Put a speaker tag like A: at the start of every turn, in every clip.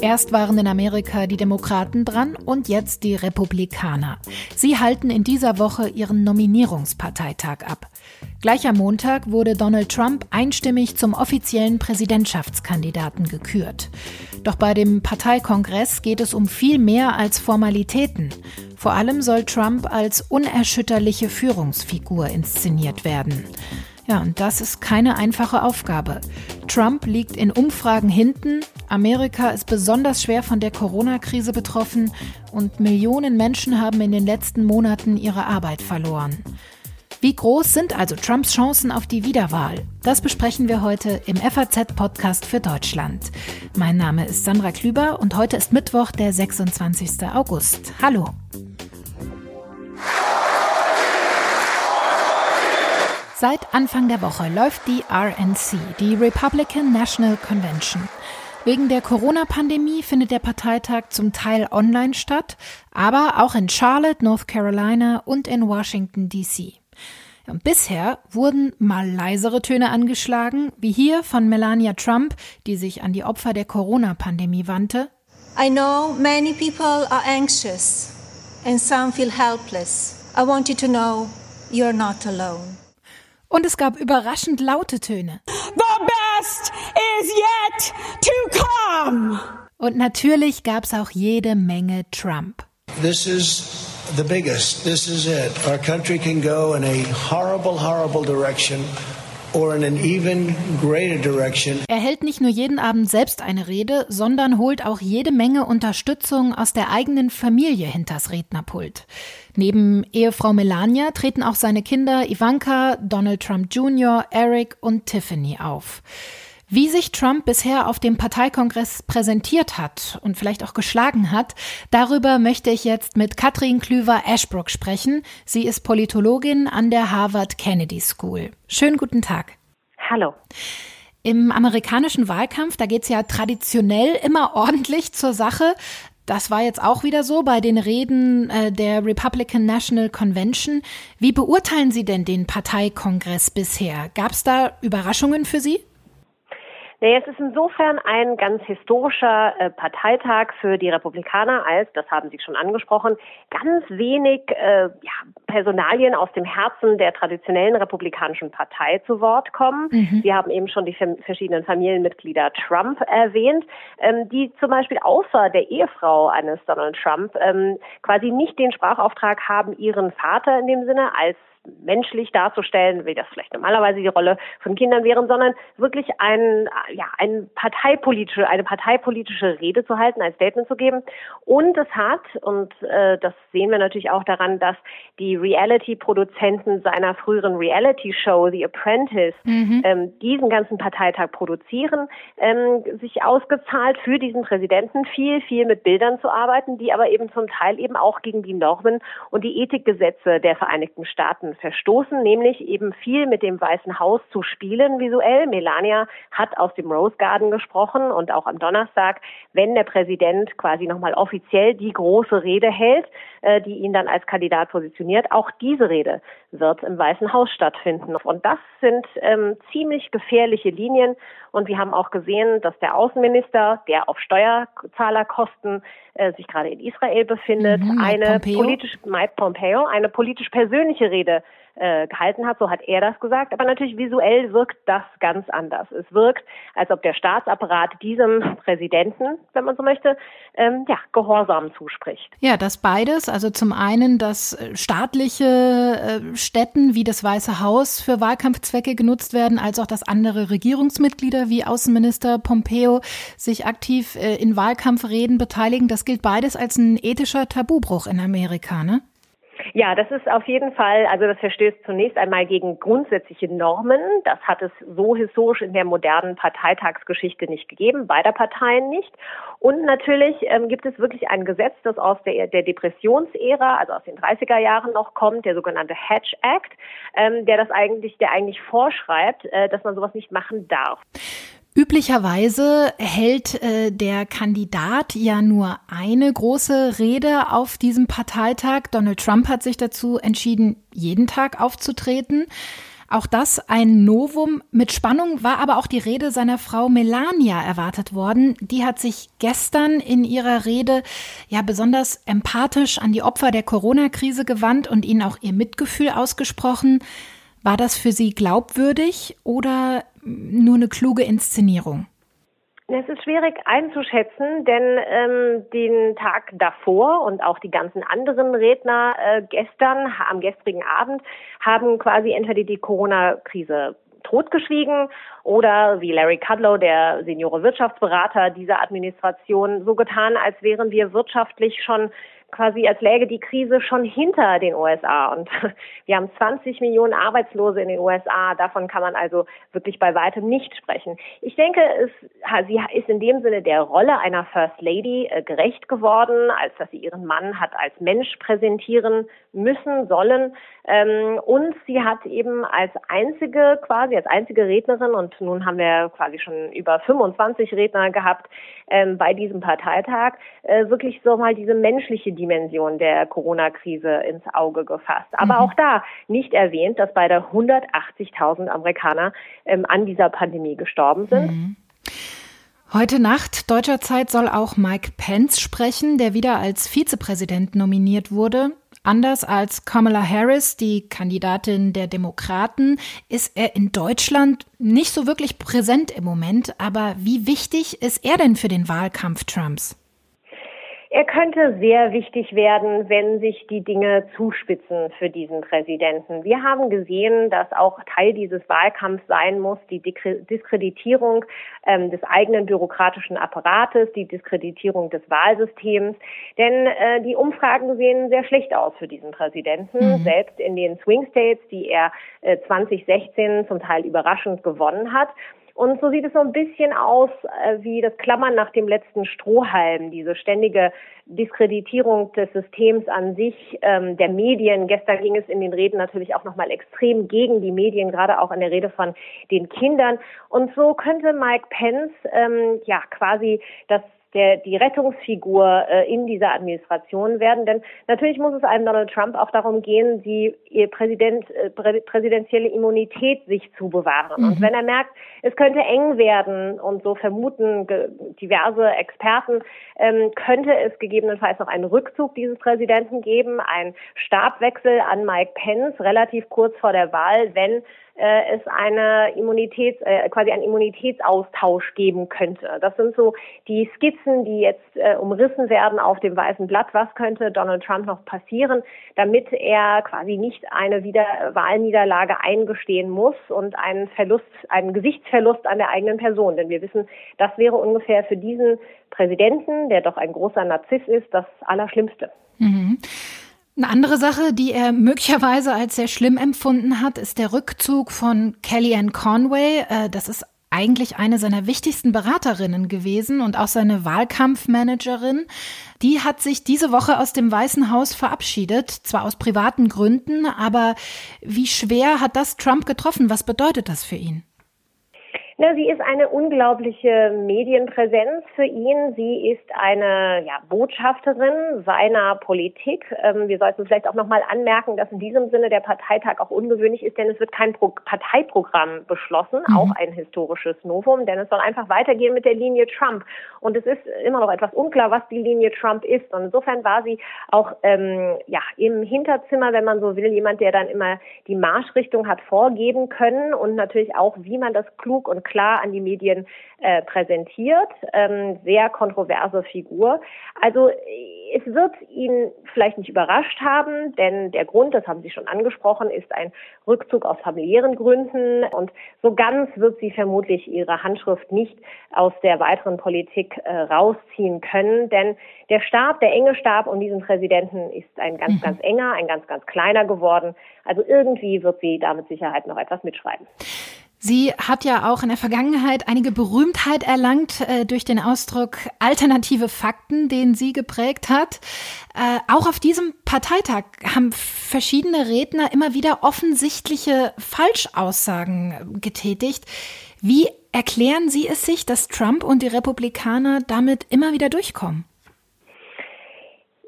A: Erst waren in Amerika die Demokraten dran und jetzt die Republikaner. Sie halten in dieser Woche ihren Nominierungsparteitag ab. Gleich am Montag wurde Donald Trump einstimmig zum offiziellen Präsidentschaftskandidaten gekürt. Doch bei dem Parteikongress geht es um viel mehr als Formalitäten. Vor allem soll Trump als unerschütterliche Führungsfigur inszeniert werden. Ja, und das ist keine einfache Aufgabe. Trump liegt in Umfragen hinten, Amerika ist besonders schwer von der Corona-Krise betroffen und Millionen Menschen haben in den letzten Monaten ihre Arbeit verloren. Wie groß sind also Trumps Chancen auf die Wiederwahl? Das besprechen wir heute im FAZ-Podcast für Deutschland. Mein Name ist Sandra Klüber und heute ist Mittwoch, der 26. August. Hallo. Seit Anfang der Woche läuft die RNC, die Republican National Convention. Wegen der Corona-Pandemie findet der Parteitag zum Teil online statt, aber auch in Charlotte, North Carolina und in Washington, D.C. Und bisher wurden mal leisere Töne angeschlagen, wie hier von Melania Trump, die sich an die Opfer der Corona-Pandemie wandte.
B: I know many people are anxious and some feel helpless. I want you to know you're not alone.
A: Und es gab überraschend laute Töne.
C: The best is yet to come.
A: Und natürlich gab es auch jede Menge Trump.
D: This is the biggest. This is it. Our country can go in a horrible, horrible direction.
A: Er hält nicht nur jeden Abend selbst eine Rede, sondern holt auch jede Menge Unterstützung aus der eigenen Familie hinters Rednerpult. Neben Ehefrau Melania treten auch seine Kinder Ivanka, Donald Trump Jr., Eric und Tiffany auf. Wie sich Trump bisher auf dem Parteikongress präsentiert hat und vielleicht auch geschlagen hat, darüber möchte ich jetzt mit Katrin Klüver-Ashbrook sprechen. Sie ist Politologin an der Harvard Kennedy School. Schönen guten Tag.
E: Hallo.
A: Im amerikanischen Wahlkampf, da geht es ja traditionell immer ordentlich zur Sache. Das war jetzt auch wieder so bei den Reden äh, der Republican National Convention. Wie beurteilen Sie denn den Parteikongress bisher? Gab es da Überraschungen für Sie?
E: Naja, es ist insofern ein ganz historischer äh, Parteitag für die Republikaner, als, das haben Sie schon angesprochen, ganz wenig äh, ja, Personalien aus dem Herzen der traditionellen republikanischen Partei zu Wort kommen. Mhm. Sie haben eben schon die verschiedenen Familienmitglieder Trump erwähnt, ähm, die zum Beispiel außer der Ehefrau eines Donald Trump ähm, quasi nicht den Sprachauftrag haben, ihren Vater in dem Sinne als menschlich darzustellen, wie das vielleicht normalerweise die Rolle von Kindern wären, sondern wirklich ein, ja, ein parteipolitische, eine parteipolitische Rede zu halten, ein Statement zu geben. Und es hat, und äh, das sehen wir natürlich auch daran, dass die Reality-Produzenten seiner früheren Reality-Show The Apprentice mhm. ähm, diesen ganzen Parteitag produzieren, ähm, sich ausgezahlt für diesen Präsidenten viel, viel mit Bildern zu arbeiten, die aber eben zum Teil eben auch gegen die Normen und die Ethikgesetze der Vereinigten Staaten verstoßen, nämlich eben viel mit dem Weißen Haus zu spielen visuell. Melania hat aus dem Rose Garden gesprochen und auch am Donnerstag, wenn der Präsident quasi nochmal offiziell die große Rede hält, äh, die ihn dann als Kandidat positioniert, auch diese Rede wird im Weißen Haus stattfinden. Und das sind ähm, ziemlich gefährliche Linien. Und wir haben auch gesehen, dass der Außenminister, der auf Steuerzahlerkosten äh, sich gerade in Israel befindet, mhm, eine politisch Mike Pompeo eine politisch persönliche Rede äh, gehalten hat, so hat er das gesagt. Aber natürlich visuell wirkt das ganz anders. Es wirkt, als ob der Staatsapparat diesem Präsidenten, wenn man so möchte, ähm, ja, Gehorsam zuspricht.
A: Ja, das beides. Also zum einen, dass staatliche äh, Städten wie das Weiße Haus für Wahlkampfzwecke genutzt werden, als auch dass andere Regierungsmitglieder wie Außenminister Pompeo sich aktiv äh, in Wahlkampfreden beteiligen. Das gilt beides als ein ethischer Tabubruch in Amerika, ne?
E: Ja, das ist auf jeden Fall, also das verstößt zunächst einmal gegen grundsätzliche Normen. Das hat es so historisch in der modernen Parteitagsgeschichte nicht gegeben, beider Parteien nicht. Und natürlich ähm, gibt es wirklich ein Gesetz, das aus der, der Depressionsära, also aus den 30er Jahren noch kommt, der sogenannte Hatch Act, ähm, der das eigentlich, der eigentlich vorschreibt, äh, dass man sowas nicht machen darf.
A: Üblicherweise hält äh, der Kandidat ja nur eine große Rede auf diesem Parteitag. Donald Trump hat sich dazu entschieden, jeden Tag aufzutreten. Auch das ein Novum. Mit Spannung war aber auch die Rede seiner Frau Melania erwartet worden. Die hat sich gestern in ihrer Rede ja besonders empathisch an die Opfer der Corona-Krise gewandt und ihnen auch ihr Mitgefühl ausgesprochen. War das für Sie glaubwürdig oder nur eine kluge Inszenierung?
E: Es ist schwierig einzuschätzen, denn ähm, den Tag davor und auch die ganzen anderen Redner äh, gestern, am gestrigen Abend, haben quasi entweder die Corona-Krise totgeschwiegen oder wie Larry Kudlow, der Seniore Wirtschaftsberater dieser Administration, so getan, als wären wir wirtschaftlich schon quasi als läge die Krise schon hinter den USA. Und wir haben 20 Millionen Arbeitslose in den USA. Davon kann man also wirklich bei weitem nicht sprechen. Ich denke, es, sie ist in dem Sinne der Rolle einer First Lady äh, gerecht geworden, als dass sie ihren Mann hat als Mensch präsentieren müssen, sollen. Ähm, und sie hat eben als einzige, quasi als einzige Rednerin, und nun haben wir quasi schon über 25 Redner gehabt ähm, bei diesem Parteitag, äh, wirklich so mal diese menschliche Dimension der Corona-Krise ins Auge gefasst. Aber mhm. auch da nicht erwähnt, dass beide 180.000 Amerikaner ähm, an dieser Pandemie gestorben sind. Mhm.
A: Heute Nacht deutscher Zeit soll auch Mike Pence sprechen, der wieder als Vizepräsident nominiert wurde. Anders als Kamala Harris, die Kandidatin der Demokraten, ist er in Deutschland nicht so wirklich präsent im Moment. Aber wie wichtig ist er denn für den Wahlkampf Trumps?
E: Er könnte sehr wichtig werden, wenn sich die Dinge zuspitzen für diesen Präsidenten. Wir haben gesehen, dass auch Teil dieses Wahlkampfs sein muss, die Diskreditierung ähm, des eigenen bürokratischen Apparates, die Diskreditierung des Wahlsystems. Denn äh, die Umfragen sehen sehr schlecht aus für diesen Präsidenten. Mhm. Selbst in den Swing States, die er äh, 2016 zum Teil überraschend gewonnen hat. Und so sieht es so ein bisschen aus äh, wie das Klammern nach dem letzten Strohhalm, diese ständige Diskreditierung des Systems an sich, ähm, der Medien. Gestern ging es in den Reden natürlich auch nochmal extrem gegen die Medien, gerade auch in der Rede von den Kindern. Und so könnte Mike Pence ähm, ja quasi das der, die Rettungsfigur äh, in dieser Administration werden. Denn natürlich muss es einem Donald Trump auch darum gehen, die Präsident, äh, prä, präsidentielle Immunität sich zu bewahren. Mhm. Und wenn er merkt, es könnte eng werden und so vermuten diverse Experten, ähm, könnte es gegebenenfalls noch einen Rückzug dieses Präsidenten geben, einen Stabwechsel an Mike Pence relativ kurz vor der Wahl, wenn äh, es eine Immunitäts, äh, quasi einen Immunitätsaustausch geben könnte. Das sind so die Skizzen, die jetzt äh, umrissen werden auf dem weißen Blatt. Was könnte Donald Trump noch passieren, damit er quasi nicht eine Wieder Wahlniederlage eingestehen muss und einen Verlust, einen Gesichtsverlust an der eigenen Person. Denn wir wissen, das wäre ungefähr für diesen Präsidenten, der doch ein großer Narziss ist, das Allerschlimmste.
A: Mhm. Eine andere Sache, die er möglicherweise als sehr schlimm empfunden hat, ist der Rückzug von Kellyanne Conway. Äh, das ist eigentlich eine seiner wichtigsten Beraterinnen gewesen und auch seine Wahlkampfmanagerin. Die hat sich diese Woche aus dem Weißen Haus verabschiedet, zwar aus privaten Gründen, aber wie schwer hat das Trump getroffen? Was bedeutet das für ihn?
E: Na, sie ist eine unglaubliche Medienpräsenz für ihn. Sie ist eine ja, Botschafterin seiner Politik. Ähm, wir sollten vielleicht auch nochmal anmerken, dass in diesem Sinne der Parteitag auch ungewöhnlich ist, denn es wird kein Pro Parteiprogramm beschlossen, mhm. auch ein historisches Novum, denn es soll einfach weitergehen mit der Linie Trump. Und es ist immer noch etwas unklar, was die Linie Trump ist. Und insofern war sie auch ähm, ja im Hinterzimmer, wenn man so will, jemand, der dann immer die Marschrichtung hat vorgeben können und natürlich auch, wie man das klug und klar an die Medien äh, präsentiert. Ähm, sehr kontroverse Figur. Also es wird ihn vielleicht nicht überrascht haben, denn der Grund, das haben Sie schon angesprochen, ist ein Rückzug aus familiären Gründen. Und so ganz wird sie vermutlich ihre Handschrift nicht aus der weiteren Politik äh, rausziehen können, denn der Stab, der enge Stab um diesen Präsidenten ist ein ganz, mhm. ganz enger, ein ganz, ganz kleiner geworden. Also irgendwie wird sie da mit Sicherheit noch etwas mitschreiben.
A: Sie hat ja auch in der Vergangenheit einige Berühmtheit erlangt äh, durch den Ausdruck alternative Fakten, den sie geprägt hat. Äh, auch auf diesem Parteitag haben verschiedene Redner immer wieder offensichtliche Falschaussagen getätigt. Wie erklären Sie es sich, dass Trump und die Republikaner damit immer wieder durchkommen?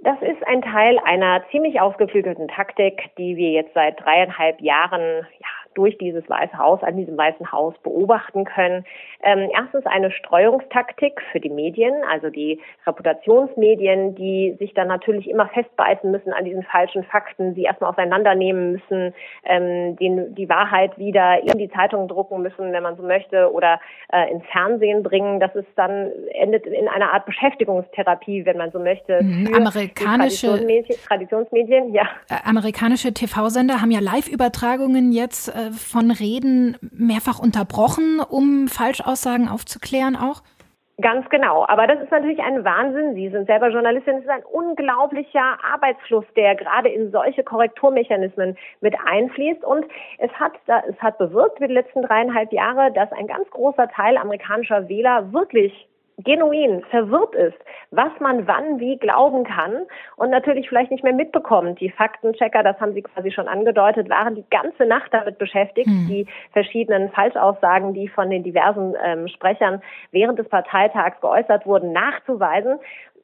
E: Das ist ein Teil einer ziemlich ausgeklügelten Taktik, die wir jetzt seit dreieinhalb Jahren ja, durch dieses Weiße Haus, an diesem Weißen Haus beobachten können. Ähm, erstens eine Streuungstaktik für die Medien, also die Reputationsmedien, die sich dann natürlich immer festbeißen müssen an diesen falschen Fakten, sie erstmal auseinandernehmen müssen, ähm, die, die Wahrheit wieder in die Zeitung drucken müssen, wenn man so möchte, oder äh, ins Fernsehen bringen. Das ist dann endet in einer Art Beschäftigungstherapie, wenn man so möchte.
A: Mhm. Amerikanische
E: Traditionsmedien, Traditionsmedien, ja.
A: Äh, amerikanische TV-Sender haben ja Live-Übertragungen jetzt äh, von Reden mehrfach unterbrochen, um Falschaussagen aufzuklären auch.
E: Ganz genau. Aber das ist natürlich ein Wahnsinn. Sie sind selber Journalistin. Es ist ein unglaublicher Arbeitsfluss, der gerade in solche Korrekturmechanismen mit einfließt. Und es hat, es hat bewirkt für die letzten dreieinhalb Jahre, dass ein ganz großer Teil amerikanischer Wähler wirklich genuin verwirrt ist, was man wann wie glauben kann und natürlich vielleicht nicht mehr mitbekommt. Die Faktenchecker, das haben Sie quasi schon angedeutet, waren die ganze Nacht damit beschäftigt, hm. die verschiedenen Falschaussagen, die von den diversen ähm, Sprechern während des Parteitags geäußert wurden, nachzuweisen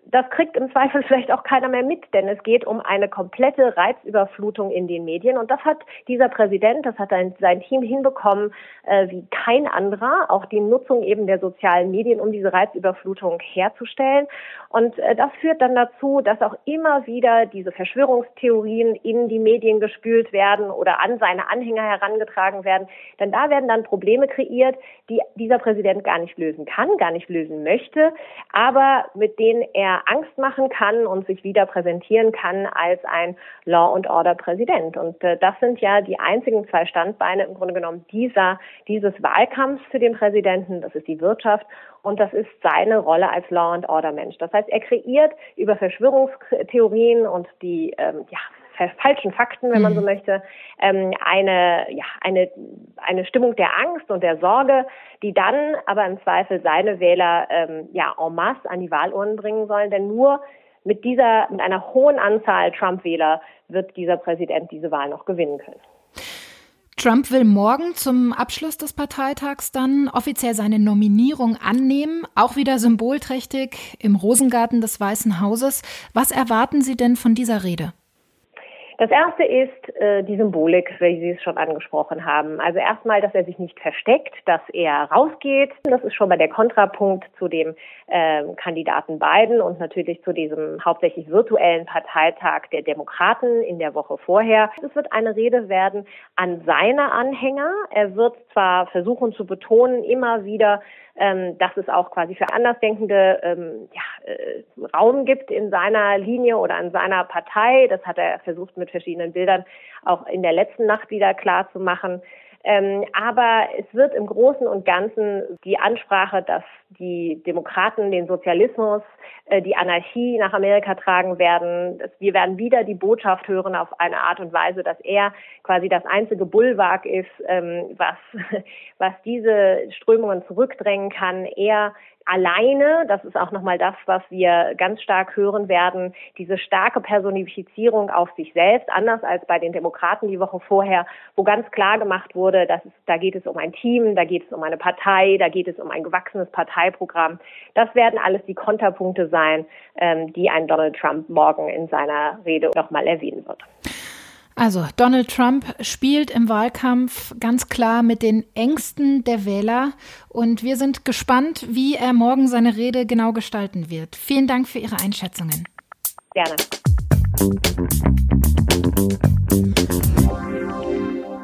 E: das kriegt im Zweifel vielleicht auch keiner mehr mit, denn es geht um eine komplette Reizüberflutung in den Medien. Und das hat dieser Präsident, das hat sein Team hinbekommen äh, wie kein anderer, auch die Nutzung eben der sozialen Medien, um diese Reizüberflutung herzustellen. Und äh, das führt dann dazu, dass auch immer wieder diese Verschwörungstheorien in die Medien gespült werden oder an seine Anhänger herangetragen werden. Denn da werden dann Probleme kreiert, die dieser Präsident gar nicht lösen kann, gar nicht lösen möchte, aber mit denen er Angst machen kann und sich wieder präsentieren kann als ein Law and Order Präsident. Und äh, das sind ja die einzigen zwei Standbeine im Grunde genommen dieser, dieses Wahlkampfs für den Präsidenten. Das ist die Wirtschaft und das ist seine Rolle als Law and Order Mensch. Das heißt, er kreiert über Verschwörungstheorien und die ähm, ja, falschen Fakten, wenn man so mhm. möchte, ähm, eine, ja, eine, eine Stimmung der Angst und der Sorge, die dann aber im Zweifel seine Wähler ähm, ja en masse an die Wahlurnen bringen sollen. Denn nur mit dieser, mit einer hohen Anzahl Trump-Wähler wird dieser Präsident diese Wahl noch gewinnen können.
A: Trump will morgen zum Abschluss des Parteitags dann offiziell seine Nominierung annehmen, auch wieder symbolträchtig im Rosengarten des Weißen Hauses. Was erwarten Sie denn von dieser Rede?
E: Das erste ist äh, die Symbolik, wie Sie es schon angesprochen haben. Also erstmal, dass er sich nicht versteckt, dass er rausgeht. Das ist schon mal der Kontrapunkt zu dem äh, Kandidaten Biden und natürlich zu diesem hauptsächlich virtuellen Parteitag der Demokraten in der Woche vorher. Es wird eine Rede werden an seine Anhänger. Er wird zwar versuchen zu betonen, immer wieder, ähm, dass es auch quasi für Andersdenkende ähm, ja, äh, Raum gibt in seiner Linie oder in seiner Partei. Das hat er versucht mit verschiedenen Bildern auch in der letzten Nacht wieder klar zu machen. Ähm, aber es wird im Großen und Ganzen die Ansprache, dass die Demokraten den Sozialismus, äh, die Anarchie nach Amerika tragen werden. Wir werden wieder die Botschaft hören auf eine Art und Weise, dass er quasi das einzige Bullwag ist, ähm, was, was diese Strömungen zurückdrängen kann. Er alleine, das ist auch nochmal das, was wir ganz stark hören werden, diese starke Personifizierung auf sich selbst, anders als bei den Demokraten die Woche vorher, wo ganz klar gemacht wurde, dass es, da geht es um ein Team, da geht es um eine Partei, da geht es um ein gewachsenes Parteiprogramm. Das werden alles die Konterpunkte sein, ähm, die ein Donald Trump morgen in seiner Rede nochmal erwähnen wird.
A: Also Donald Trump spielt im Wahlkampf ganz klar mit den Ängsten der Wähler und wir sind gespannt, wie er morgen seine Rede genau gestalten wird. Vielen Dank für Ihre Einschätzungen.
E: Gerne.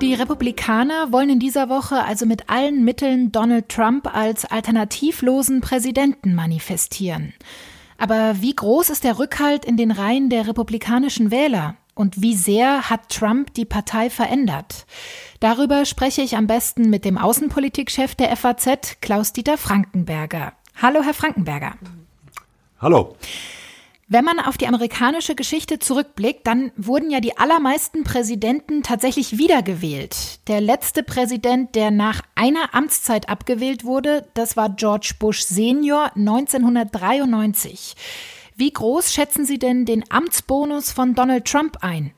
A: Die Republikaner wollen in dieser Woche also mit allen Mitteln Donald Trump als alternativlosen Präsidenten manifestieren. Aber wie groß ist der Rückhalt in den Reihen der republikanischen Wähler? Und wie sehr hat Trump die Partei verändert? Darüber spreche ich am besten mit dem Außenpolitikchef der FAZ, Klaus-Dieter Frankenberger. Hallo, Herr Frankenberger.
F: Hallo.
A: Wenn man auf die amerikanische Geschichte zurückblickt, dann wurden ja die allermeisten Präsidenten tatsächlich wiedergewählt. Der letzte Präsident, der nach einer Amtszeit abgewählt wurde, das war George Bush Senior 1993. Wie groß schätzen Sie denn den Amtsbonus von Donald Trump ein?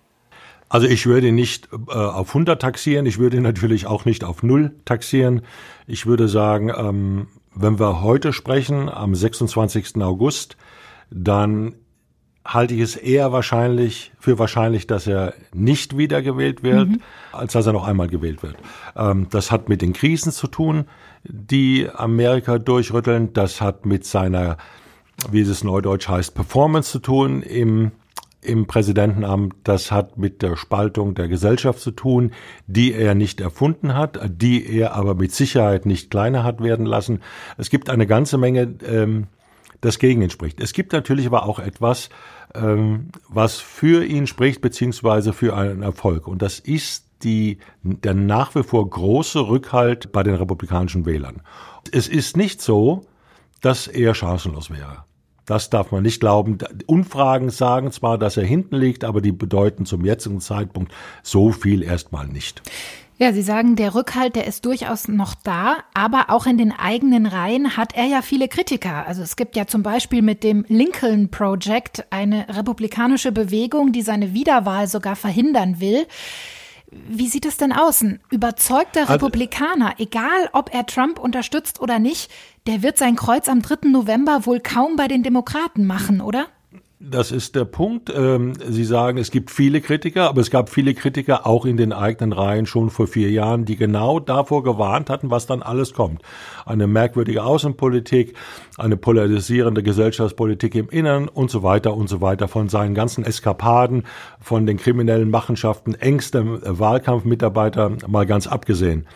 F: Also ich würde nicht äh, auf 100 taxieren, ich würde natürlich auch nicht auf 0 taxieren. Ich würde sagen, ähm, wenn wir heute sprechen, am 26. August, dann halte ich es eher wahrscheinlich für wahrscheinlich, dass er nicht wiedergewählt wird, mhm. als dass er noch einmal gewählt wird. Ähm, das hat mit den Krisen zu tun, die Amerika durchrütteln. Das hat mit seiner, wie es neudeutsch heißt, Performance zu tun im im Präsidentenamt, das hat mit der Spaltung der Gesellschaft zu tun, die er nicht erfunden hat, die er aber mit Sicherheit nicht kleiner hat werden lassen. Es gibt eine ganze Menge, ähm, das gegen ihn spricht. Es gibt natürlich aber auch etwas, ähm, was für ihn spricht, beziehungsweise für einen Erfolg. Und das ist die, der nach wie vor große Rückhalt bei den republikanischen Wählern. Es ist nicht so, dass er chancenlos wäre. Das darf man nicht glauben. Umfragen sagen zwar, dass er hinten liegt, aber die bedeuten zum jetzigen Zeitpunkt so viel erstmal nicht.
A: Ja, Sie sagen, der Rückhalt, der ist durchaus noch da, aber auch in den eigenen Reihen hat er ja viele Kritiker. Also es gibt ja zum Beispiel mit dem Lincoln Project eine republikanische Bewegung, die seine Wiederwahl sogar verhindern will. Wie sieht es denn aus? Ein überzeugter also Republikaner, egal ob er Trump unterstützt oder nicht, der wird sein Kreuz am 3. November wohl kaum bei den Demokraten machen, oder?
F: Das ist der Punkt. Ähm, Sie sagen, es gibt viele Kritiker, aber es gab viele Kritiker auch in den eigenen Reihen schon vor vier Jahren, die genau davor gewarnt hatten, was dann alles kommt. Eine merkwürdige Außenpolitik, eine polarisierende Gesellschaftspolitik im Innern und so weiter und so weiter. Von seinen ganzen Eskapaden, von den kriminellen Machenschaften, engster Wahlkampfmitarbeiter mal ganz abgesehen.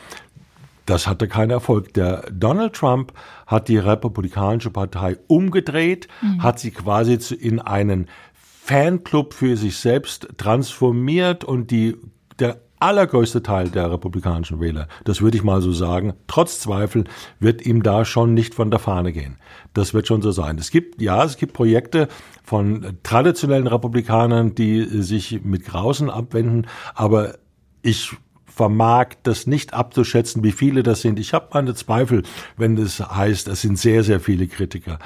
F: Das hatte keinen Erfolg. Der Donald Trump hat die Republikanische Partei umgedreht, mhm. hat sie quasi in einen Fanclub für sich selbst transformiert und die, der allergrößte Teil der republikanischen Wähler, das würde ich mal so sagen, trotz Zweifel wird ihm da schon nicht von der Fahne gehen. Das wird schon so sein. Es gibt, ja, es gibt Projekte von traditionellen Republikanern, die sich mit Grausen abwenden, aber ich vermag das nicht abzuschätzen, wie viele das sind. Ich habe meine Zweifel, wenn es heißt, es sind sehr, sehr viele Kritiker.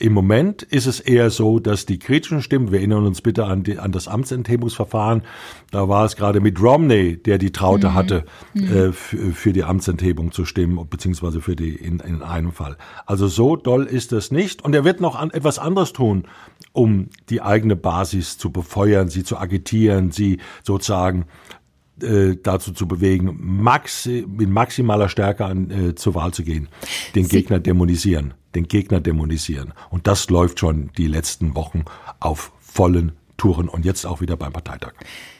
F: Im Moment ist es eher so, dass die kritischen Stimmen, wir erinnern uns bitte an, die, an das Amtsenthebungsverfahren, da war es gerade mit Romney, der die Traute mhm. hatte, mhm. Äh, für, die Amtsenthebung zu stimmen, beziehungsweise für die in, in einem Fall. Also so doll ist es nicht. Und er wird noch an, etwas anderes tun, um die eigene Basis zu befeuern, sie zu agitieren, sie sozusagen äh, dazu zu bewegen, maxi mit maximaler Stärke an, äh, zur Wahl zu gehen, den Sie Gegner dämonisieren, den Gegner dämonisieren. Und das läuft schon die letzten Wochen auf vollen Touren und jetzt auch wieder beim Parteitag.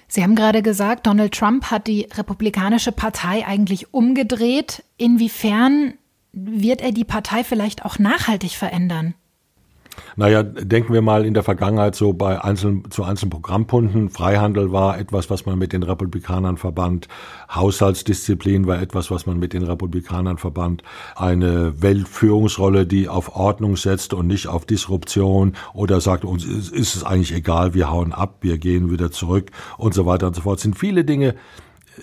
A: Sie haben gerade gesagt, Donald Trump hat die Republikanische Partei eigentlich umgedreht. Inwiefern wird er die Partei vielleicht auch nachhaltig verändern?
F: Naja, denken wir mal in der Vergangenheit so bei einzelnen, zu einzelnen Programmpunkten. Freihandel war etwas, was man mit den Republikanern verband. Haushaltsdisziplin war etwas, was man mit den Republikanern verband. Eine Weltführungsrolle, die auf Ordnung setzt und nicht auf Disruption oder sagt, uns ist es eigentlich egal, wir hauen ab, wir gehen wieder zurück und so weiter und so fort. Es sind viele Dinge,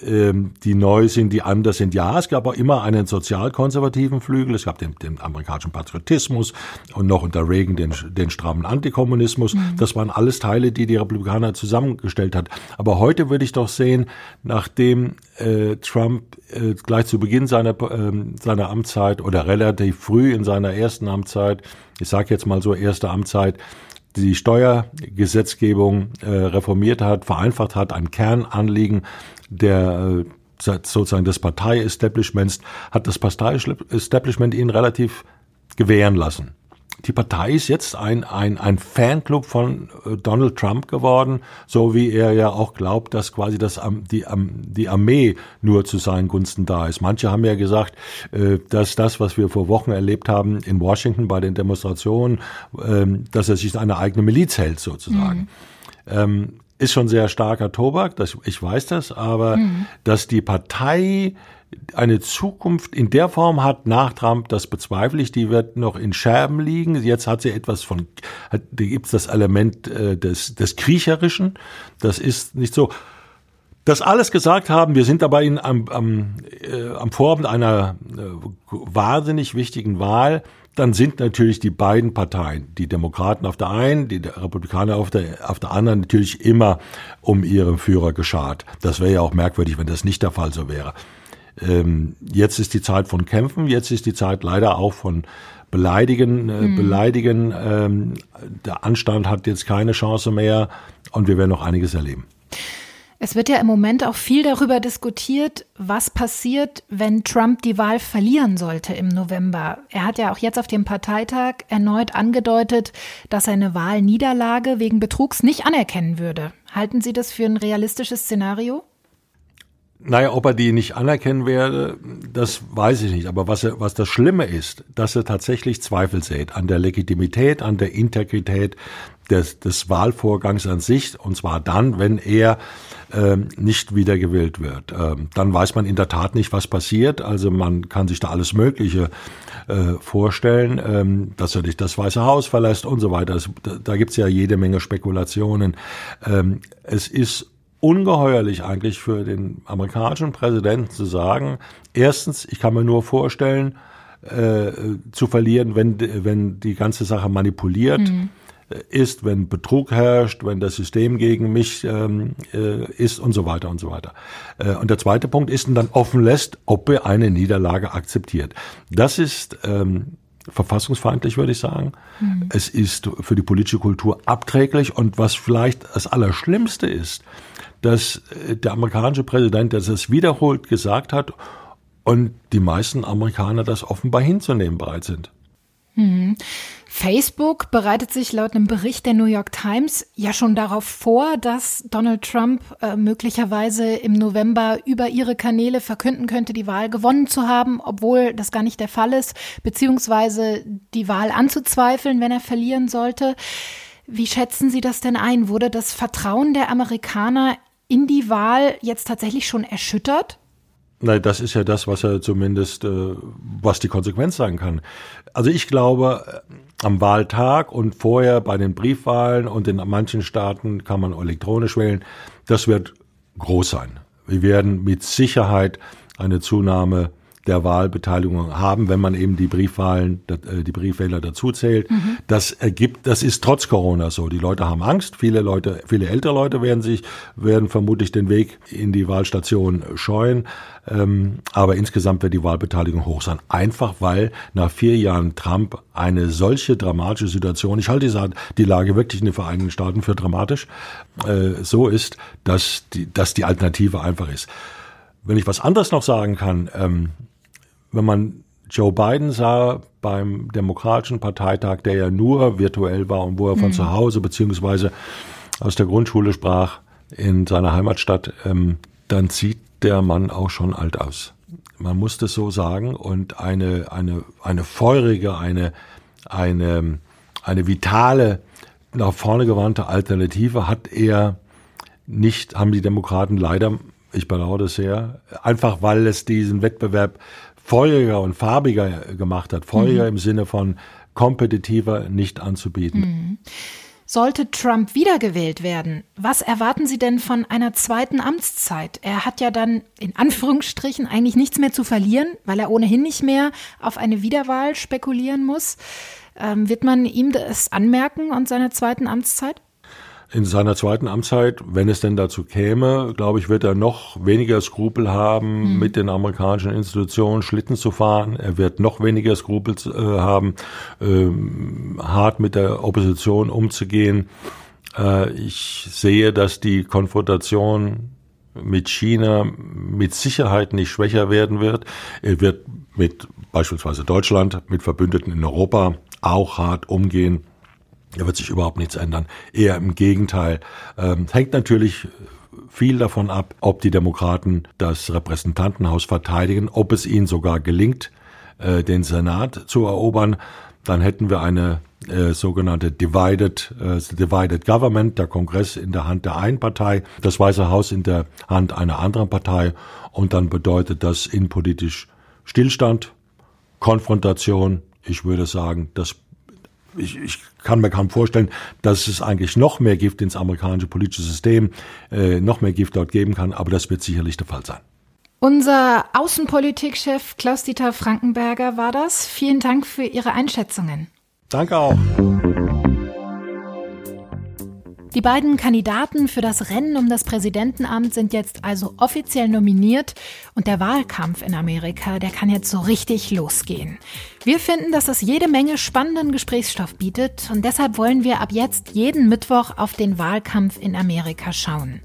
F: die neu sind, die anders sind. Ja, es gab auch immer einen sozialkonservativen Flügel, es gab den, den amerikanischen Patriotismus und noch unter Reagan den, den strammen Antikommunismus. Mhm. Das waren alles Teile, die die Republikaner zusammengestellt hat. Aber heute würde ich doch sehen, nachdem äh, Trump äh, gleich zu Beginn seiner, äh, seiner Amtszeit oder relativ früh in seiner ersten Amtszeit, ich sage jetzt mal so erste Amtszeit, die Steuergesetzgebung äh, reformiert hat, vereinfacht hat, ein Kernanliegen der äh, sozusagen des Partei-Establishments, hat das Partei-Establishment ihn relativ gewähren lassen. Die Partei ist jetzt ein, ein, ein Fanclub von äh, Donald Trump geworden, so wie er ja auch glaubt, dass quasi das, die, die Armee nur zu seinen Gunsten da ist. Manche haben ja gesagt, äh, dass das, was wir vor Wochen erlebt haben in Washington bei den Demonstrationen, ähm, dass er sich eine eigene Miliz hält sozusagen. Mhm. Ähm, ist schon sehr starker Tobak, das, ich weiß das, aber mhm. dass die Partei eine Zukunft in der Form hat nach Trump, das bezweifle ich, die wird noch in Scherben liegen. Jetzt hat sie etwas von, da gibt es das Element äh, des, des Kriecherischen, das ist nicht so. Das alles gesagt haben, wir sind dabei in, am, am, äh, am Vorabend einer äh, wahnsinnig wichtigen Wahl dann sind natürlich die beiden Parteien, die Demokraten auf der einen, die Republikaner auf der, auf der anderen, natürlich immer um ihren Führer geschart. Das wäre ja auch merkwürdig, wenn das nicht der Fall so wäre. Ähm, jetzt ist die Zeit von Kämpfen, jetzt ist die Zeit leider auch von Beleidigen, äh, mhm. Beleidigen. Ähm, der Anstand hat jetzt keine Chance mehr und wir werden noch einiges erleben.
A: Es wird ja im Moment auch viel darüber diskutiert, was passiert, wenn Trump die Wahl verlieren sollte im November. Er hat ja auch jetzt auf dem Parteitag erneut angedeutet, dass er eine Wahlniederlage wegen Betrugs nicht anerkennen würde. Halten Sie das für ein realistisches Szenario?
F: Naja, ob er die nicht anerkennen werde, das weiß ich nicht. Aber was, er, was das Schlimme ist, dass er tatsächlich Zweifel sät an der Legitimität, an der Integrität des, des Wahlvorgangs an sich. Und zwar dann, wenn er ähm, nicht wiedergewählt wird. Ähm, dann weiß man in der Tat nicht, was passiert. Also man kann sich da alles Mögliche äh, vorstellen, ähm, dass er nicht das Weiße Haus verlässt und so weiter. Es, da, gibt's ja jede Menge Spekulationen. Ähm, es ist ungeheuerlich eigentlich für den amerikanischen Präsidenten zu sagen, erstens, ich kann mir nur vorstellen, äh, zu verlieren, wenn, wenn die ganze Sache manipuliert mhm. ist, wenn Betrug herrscht, wenn das System gegen mich ähm, äh, ist und so weiter und so weiter. Äh, und der zweite Punkt ist und dann offen lässt, ob er eine Niederlage akzeptiert. Das ist ähm, verfassungsfeindlich, würde ich sagen. Mhm. Es ist für die politische Kultur abträglich und was vielleicht das Allerschlimmste ist, dass äh, der amerikanische Präsident dass es wiederholt gesagt hat und die meisten Amerikaner das offenbar hinzunehmen bereit sind.
A: Mhm. Facebook bereitet sich laut einem Bericht der New York Times ja schon darauf vor, dass Donald Trump äh, möglicherweise im November über ihre Kanäle verkünden könnte, die Wahl gewonnen zu haben, obwohl das gar nicht der Fall ist, beziehungsweise die Wahl anzuzweifeln, wenn er verlieren sollte. Wie schätzen Sie das denn ein? Wurde das Vertrauen der Amerikaner in die Wahl jetzt tatsächlich schon erschüttert?
F: Nein, das ist ja das, was er zumindest, äh, was die Konsequenz sein kann. Also ich glaube, am Wahltag und vorher bei den Briefwahlen und in manchen Staaten kann man elektronisch wählen, das wird groß sein. Wir werden mit Sicherheit eine Zunahme der Wahlbeteiligung haben, wenn man eben die Briefwahlen, äh, die Briefwähler dazu zählt. Mhm. Das ergibt, das ist trotz Corona so. Die Leute haben Angst. Viele Leute, viele ältere Leute werden sich, werden vermutlich den Weg in die Wahlstation scheuen. Ähm, aber insgesamt wird die Wahlbeteiligung hoch sein. Einfach weil nach vier Jahren Trump eine solche dramatische Situation, ich halte die Lage wirklich in den Vereinigten Staaten für dramatisch, äh, so ist, dass die, dass die Alternative einfach ist. Wenn ich was anderes noch sagen kann, ähm, wenn man Joe Biden sah beim Demokratischen Parteitag, der ja nur virtuell war und wo er von mhm. zu Hause beziehungsweise aus der Grundschule sprach in seiner Heimatstadt, ähm, dann sieht der Mann auch schon alt aus. Man muss das so sagen und eine eine eine feurige, eine eine eine vitale nach vorne gewandte Alternative hat er nicht, haben die Demokraten leider, ich bedauere das sehr, einfach weil es diesen Wettbewerb feuriger und farbiger gemacht hat. Feuriger mhm. im Sinne von kompetitiver nicht anzubieten. Mhm.
A: Sollte Trump wiedergewählt werden, was erwarten Sie denn von einer zweiten Amtszeit? Er hat ja dann in Anführungsstrichen eigentlich nichts mehr zu verlieren, weil er ohnehin nicht mehr auf eine Wiederwahl spekulieren muss. Ähm, wird man ihm das anmerken und seiner zweiten Amtszeit?
F: In seiner zweiten Amtszeit, wenn es denn dazu käme, glaube ich, wird er noch weniger Skrupel haben, mhm. mit den amerikanischen Institutionen Schlitten zu fahren. Er wird noch weniger Skrupel äh, haben, ähm, hart mit der Opposition umzugehen. Äh, ich sehe, dass die Konfrontation mit China mit Sicherheit nicht schwächer werden wird. Er wird mit beispielsweise Deutschland, mit Verbündeten in Europa auch hart umgehen. Da wird sich überhaupt nichts ändern. Eher im Gegenteil. Ähm, hängt natürlich viel davon ab, ob die Demokraten das Repräsentantenhaus verteidigen, ob es ihnen sogar gelingt, äh, den Senat zu erobern. Dann hätten wir eine äh, sogenannte Divided, äh, Divided Government, der Kongress in der Hand der einen Partei, das Weiße Haus in der Hand einer anderen Partei. Und dann bedeutet das innenpolitisch Stillstand, Konfrontation. Ich würde sagen, das ich, ich kann mir kaum vorstellen, dass es eigentlich noch mehr Gift ins amerikanische politische System, äh, noch mehr Gift dort geben kann, aber das wird sicherlich der Fall sein.
A: Unser Außenpolitikchef Klaus-Dieter Frankenberger war das. Vielen Dank für Ihre Einschätzungen.
F: Danke auch.
A: Die beiden Kandidaten für das Rennen um das Präsidentenamt sind jetzt also offiziell nominiert und der Wahlkampf in Amerika, der kann jetzt so richtig losgehen. Wir finden, dass das jede Menge spannenden Gesprächsstoff bietet und deshalb wollen wir ab jetzt jeden Mittwoch auf den Wahlkampf in Amerika schauen.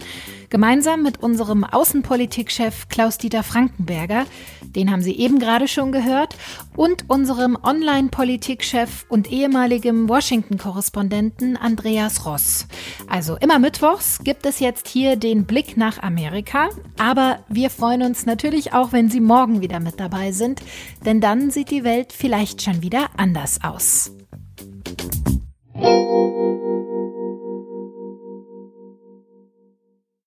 A: Gemeinsam mit unserem Außenpolitikchef Klaus-Dieter Frankenberger, den haben Sie eben gerade schon gehört, und unserem Online-Politikchef und ehemaligem Washington-Korrespondenten Andreas Ross. Also immer mittwochs gibt es jetzt hier den Blick nach Amerika, aber wir freuen uns natürlich auch, wenn Sie morgen wieder mit dabei sind, denn dann sieht die Welt vielleicht schon wieder anders aus.